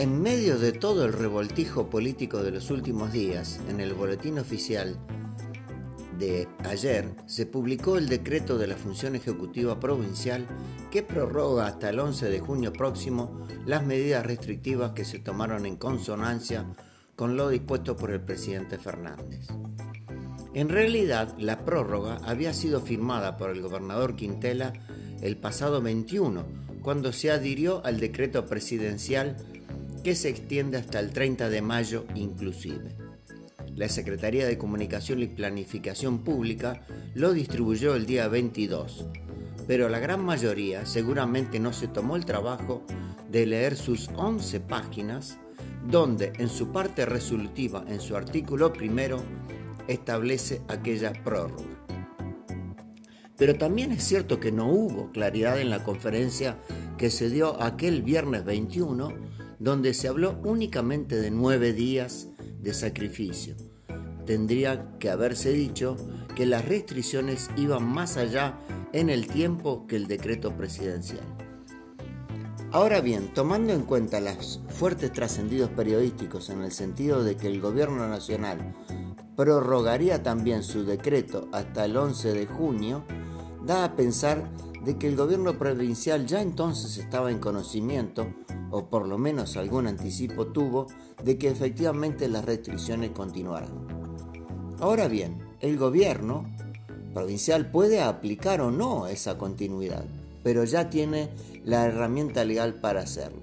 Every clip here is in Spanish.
En medio de todo el revoltijo político de los últimos días, en el boletín oficial de ayer se publicó el decreto de la Función Ejecutiva Provincial que prorroga hasta el 11 de junio próximo las medidas restrictivas que se tomaron en consonancia con lo dispuesto por el presidente Fernández. En realidad, la prórroga había sido firmada por el gobernador Quintela el pasado 21, cuando se adhirió al decreto presidencial que se extiende hasta el 30 de mayo inclusive. La Secretaría de Comunicación y Planificación Pública lo distribuyó el día 22, pero la gran mayoría seguramente no se tomó el trabajo de leer sus 11 páginas, donde en su parte resolutiva, en su artículo primero, establece aquella prórroga. Pero también es cierto que no hubo claridad en la conferencia que se dio aquel viernes 21, donde se habló únicamente de nueve días de sacrificio. Tendría que haberse dicho que las restricciones iban más allá en el tiempo que el decreto presidencial. Ahora bien, tomando en cuenta los fuertes trascendidos periodísticos en el sentido de que el gobierno nacional prorrogaría también su decreto hasta el 11 de junio, da a pensar de que el gobierno provincial ya entonces estaba en conocimiento, o por lo menos algún anticipo tuvo, de que efectivamente las restricciones continuarán. Ahora bien, el gobierno provincial puede aplicar o no esa continuidad, pero ya tiene la herramienta legal para hacerlo.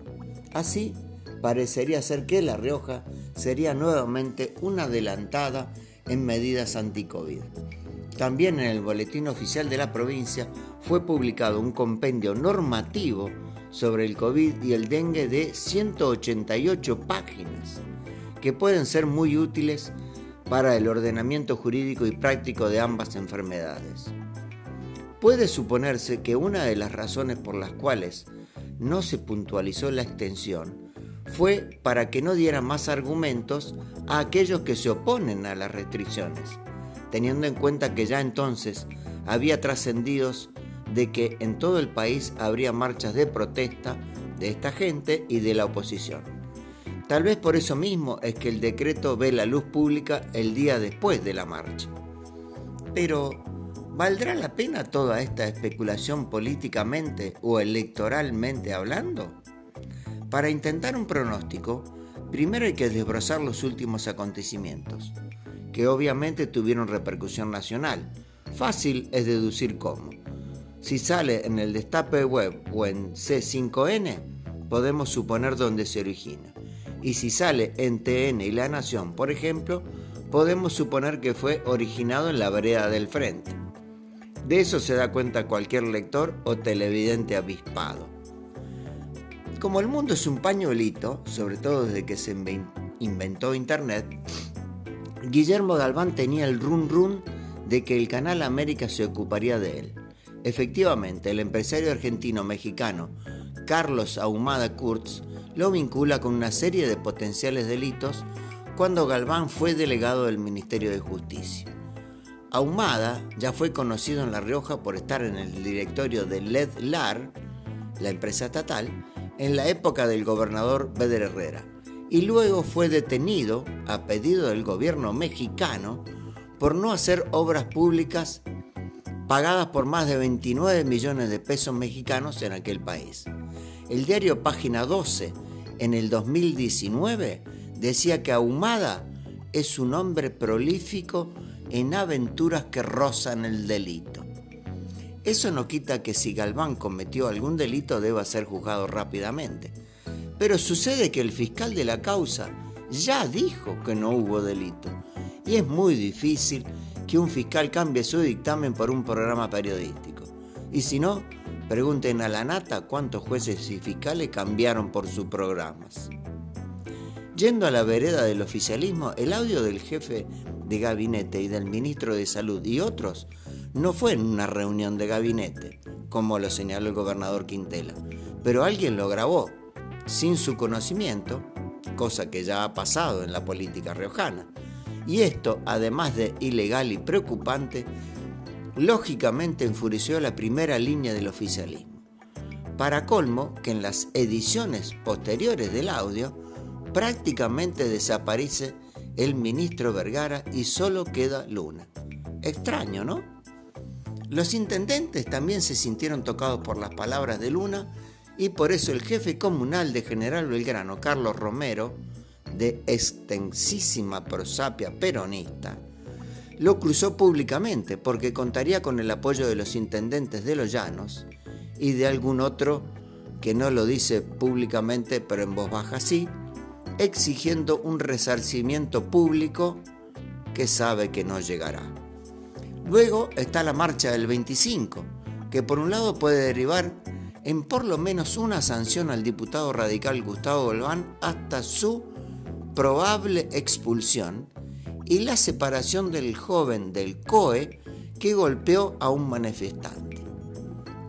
Así, parecería ser que La Rioja sería nuevamente una adelantada en medidas anti-COVID. También en el Boletín Oficial de la provincia fue publicado un compendio normativo sobre el COVID y el dengue de 188 páginas, que pueden ser muy útiles para el ordenamiento jurídico y práctico de ambas enfermedades. Puede suponerse que una de las razones por las cuales no se puntualizó la extensión fue para que no diera más argumentos a aquellos que se oponen a las restricciones teniendo en cuenta que ya entonces había trascendidos de que en todo el país habría marchas de protesta de esta gente y de la oposición. Tal vez por eso mismo es que el decreto ve la luz pública el día después de la marcha. Pero, ¿valdrá la pena toda esta especulación políticamente o electoralmente hablando? Para intentar un pronóstico, primero hay que desbrozar los últimos acontecimientos que obviamente tuvieron repercusión nacional. Fácil es deducir cómo. Si sale en el destape web o en C5N, podemos suponer dónde se origina. Y si sale en TN y La Nación, por ejemplo, podemos suponer que fue originado en la vereda del frente. De eso se da cuenta cualquier lector o televidente avispado. Como el mundo es un pañuelito, sobre todo desde que se inventó Internet, Guillermo Galván tenía el run run de que el Canal América se ocuparía de él. Efectivamente, el empresario argentino-mexicano Carlos Ahumada Kurtz lo vincula con una serie de potenciales delitos cuando Galván fue delegado del Ministerio de Justicia. Ahumada ya fue conocido en La Rioja por estar en el directorio de LEDLAR, la empresa estatal, en la época del gobernador Beder Herrera y luego fue detenido a pedido del gobierno mexicano por no hacer obras públicas pagadas por más de 29 millones de pesos mexicanos en aquel país. El diario Página 12 en el 2019 decía que Ahumada es un hombre prolífico en aventuras que rozan el delito. Eso no quita que si Galván cometió algún delito deba ser juzgado rápidamente pero sucede que el fiscal de la causa ya dijo que no hubo delito. Y es muy difícil que un fiscal cambie su dictamen por un programa periodístico. Y si no, pregunten a la nata cuántos jueces y fiscales cambiaron por sus programas. Yendo a la vereda del oficialismo, el audio del jefe de gabinete y del ministro de Salud y otros no fue en una reunión de gabinete, como lo señaló el gobernador Quintela, pero alguien lo grabó sin su conocimiento, cosa que ya ha pasado en la política riojana. Y esto, además de ilegal y preocupante, lógicamente enfureció la primera línea del oficialismo. Para colmo, que en las ediciones posteriores del audio prácticamente desaparece el ministro Vergara y solo queda Luna. Extraño, ¿no? Los intendentes también se sintieron tocados por las palabras de Luna y por eso el jefe comunal de General Belgrano, Carlos Romero, de extensísima prosapia peronista, lo cruzó públicamente porque contaría con el apoyo de los intendentes de los llanos y de algún otro que no lo dice públicamente pero en voz baja sí, exigiendo un resarcimiento público que sabe que no llegará. Luego está la marcha del 25, que por un lado puede derivar en por lo menos una sanción al diputado radical Gustavo Golván hasta su probable expulsión y la separación del joven del COE que golpeó a un manifestante.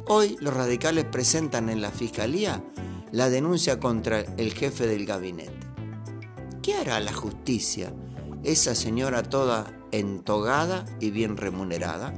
Hoy los radicales presentan en la Fiscalía la denuncia contra el jefe del gabinete. ¿Qué hará la justicia, esa señora toda entogada y bien remunerada?